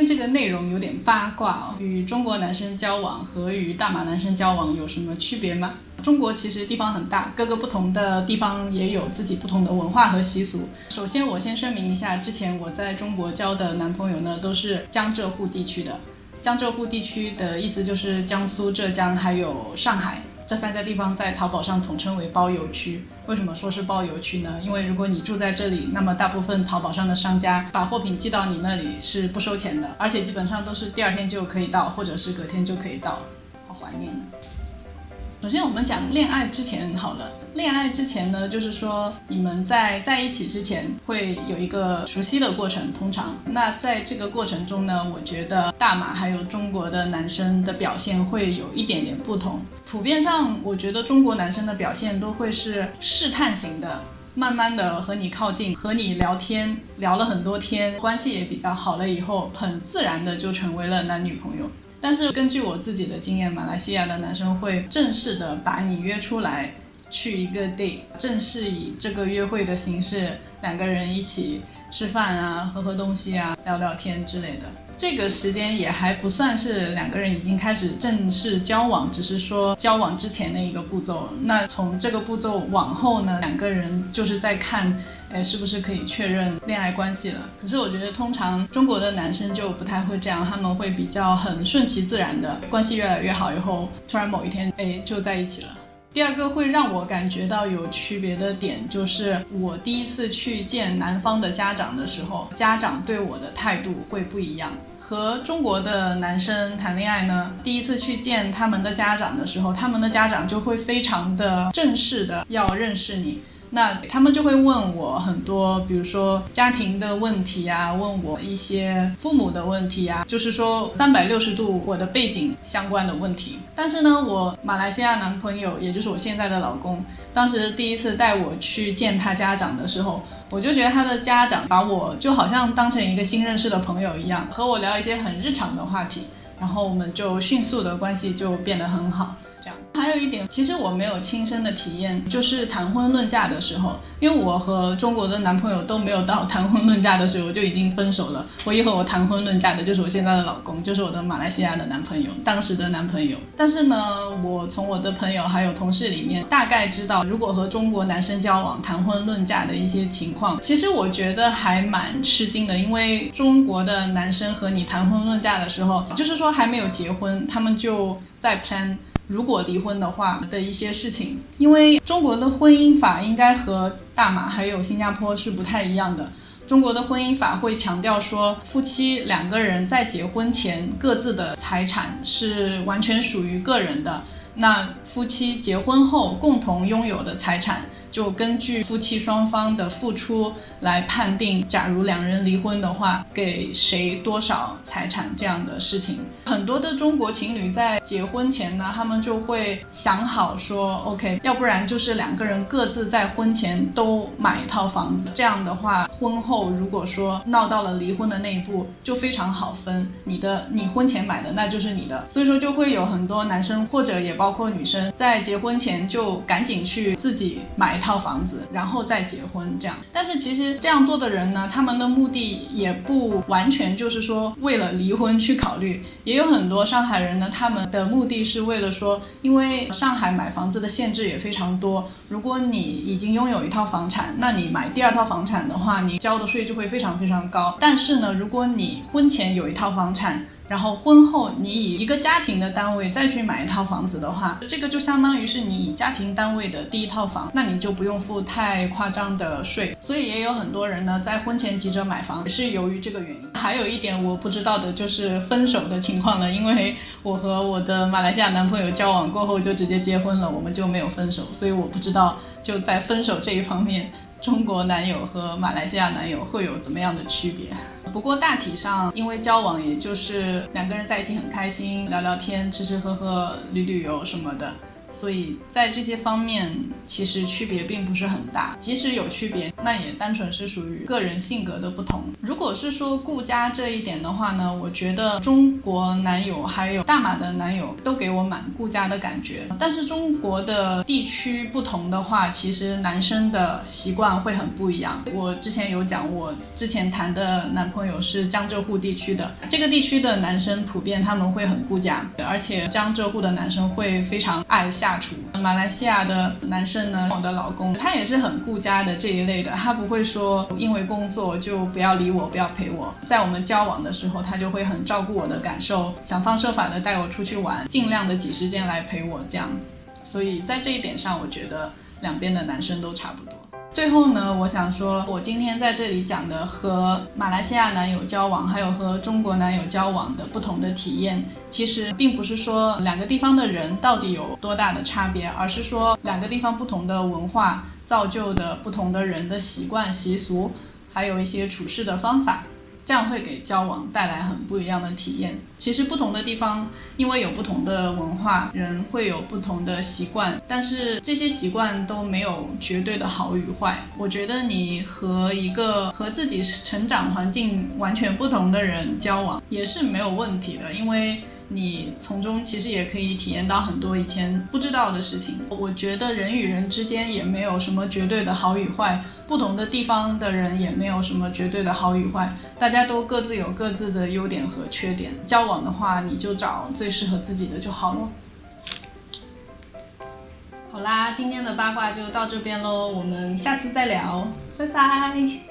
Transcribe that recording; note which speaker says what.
Speaker 1: 天这个内容有点八卦哦，与中国男生交往和与大马男生交往有什么区别吗？中国其实地方很大，各个不同的地方也有自己不同的文化和习俗。首先，我先声明一下，之前我在中国交的男朋友呢，都是江浙沪地区的。江浙沪地区的意思就是江苏、浙江还有上海。这三个地方在淘宝上统称为包邮区。为什么说是包邮区呢？因为如果你住在这里，那么大部分淘宝上的商家把货品寄到你那里是不收钱的，而且基本上都是第二天就可以到，或者是隔天就可以到。好怀念。首先，我们讲恋爱之前好了。恋爱之前呢，就是说你们在在一起之前会有一个熟悉的过程。通常，那在这个过程中呢，我觉得大马还有中国的男生的表现会有一点点不同。普遍上，我觉得中国男生的表现都会是试探型的，慢慢的和你靠近，和你聊天，聊了很多天，关系也比较好了以后，很自然的就成为了男女朋友。但是根据我自己的经验，马来西亚的男生会正式的把你约出来，去一个 date，正式以这个约会的形式，两个人一起吃饭啊，喝喝东西啊，聊聊天之类的。这个时间也还不算是两个人已经开始正式交往，只是说交往之前的一个步骤。那从这个步骤往后呢，两个人就是在看。哎，是不是可以确认恋爱关系了？可是我觉得，通常中国的男生就不太会这样，他们会比较很顺其自然的，关系越来越好以后，突然某一天，哎，就在一起了。第二个会让我感觉到有区别的点，就是我第一次去见男方的家长的时候，家长对我的态度会不一样。和中国的男生谈恋爱呢，第一次去见他们的家长的时候，他们的家长就会非常的正式的要认识你。那他们就会问我很多，比如说家庭的问题啊，问我一些父母的问题啊，就是说三百六十度我的背景相关的问题。但是呢，我马来西亚男朋友，也就是我现在的老公，当时第一次带我去见他家长的时候，我就觉得他的家长把我就好像当成一个新认识的朋友一样，和我聊一些很日常的话题，然后我们就迅速的关系就变得很好。还有一点，其实我没有亲身的体验，就是谈婚论嫁的时候，因为我和中国的男朋友都没有到谈婚论嫁的时候就已经分手了。唯一和我谈婚论嫁的就是我现在的老公，就是我的马来西亚的男朋友，当时的男朋友。但是呢，我从我的朋友还有同事里面大概知道，如果和中国男生交往谈婚论嫁的一些情况，其实我觉得还蛮吃惊的，因为中国的男生和你谈婚论嫁的时候，就是说还没有结婚，他们就在 plan。如果离婚的话的一些事情，因为中国的婚姻法应该和大马还有新加坡是不太一样的。中国的婚姻法会强调说，夫妻两个人在结婚前各自的财产是完全属于个人的，那夫妻结婚后共同拥有的财产。就根据夫妻双方的付出来判定，假如两人离婚的话，给谁多少财产这样的事情。很多的中国情侣在结婚前呢，他们就会想好说，OK，要不然就是两个人各自在婚前都买一套房子，这样的话，婚后如果说闹到了离婚的那一步，就非常好分。你的你婚前买的那就是你的，所以说就会有很多男生或者也包括女生在结婚前就赶紧去自己买。一套房子，然后再结婚这样。但是其实这样做的人呢，他们的目的也不完全就是说为了离婚去考虑。也有很多上海人呢，他们的目的是为了说，因为上海买房子的限制也非常多。如果你已经拥有一套房产，那你买第二套房产的话，你交的税就会非常非常高。但是呢，如果你婚前有一套房产，然后婚后你以一个家庭的单位再去买一套房子的话，这个就相当于是你以家庭单位的第一套房，那你就不用付太夸张的税。所以也有很多人呢在婚前急着买房，也是由于这个原因。还有一点我不知道的就是分手的情况了，因为我和我的马来西亚男朋友交往过后就直接结婚了，我们就没有分手，所以我不知道就在分手这一方面。中国男友和马来西亚男友会有怎么样的区别？不过大体上，因为交往也就是两个人在一起很开心，聊聊天、吃吃喝喝、旅旅游什么的。所以在这些方面，其实区别并不是很大。即使有区别，那也单纯是属于个人性格的不同。如果是说顾家这一点的话呢，我觉得中国男友还有大马的男友都给我蛮顾家的感觉。但是中国的地区不同的话，其实男生的习惯会很不一样。我之前有讲，我之前谈的男朋友是江浙沪地区的，这个地区的男生普遍他们会很顾家，而且江浙沪的男生会非常爱。下厨，马来西亚的男生呢，我的老公他也是很顾家的这一类的，他不会说因为工作就不要理我，不要陪我。在我们交往的时候，他就会很照顾我的感受，想方设法的带我出去玩，尽量的挤时间来陪我这样。所以在这一点上，我觉得两边的男生都差不多。最后呢，我想说，我今天在这里讲的和马来西亚男友交往，还有和中国男友交往的不同的体验，其实并不是说两个地方的人到底有多大的差别，而是说两个地方不同的文化造就的不同的人的习惯习俗，还有一些处事的方法。这样会给交往带来很不一样的体验。其实不同的地方，因为有不同的文化，人会有不同的习惯，但是这些习惯都没有绝对的好与坏。我觉得你和一个和自己成长环境完全不同的人交往也是没有问题的，因为。你从中其实也可以体验到很多以前不知道的事情。我觉得人与人之间也没有什么绝对的好与坏，不同的地方的人也没有什么绝对的好与坏，大家都各自有各自的优点和缺点。交往的话，你就找最适合自己的就好了。好啦，今天的八卦就到这边喽，我们下次再聊，拜拜。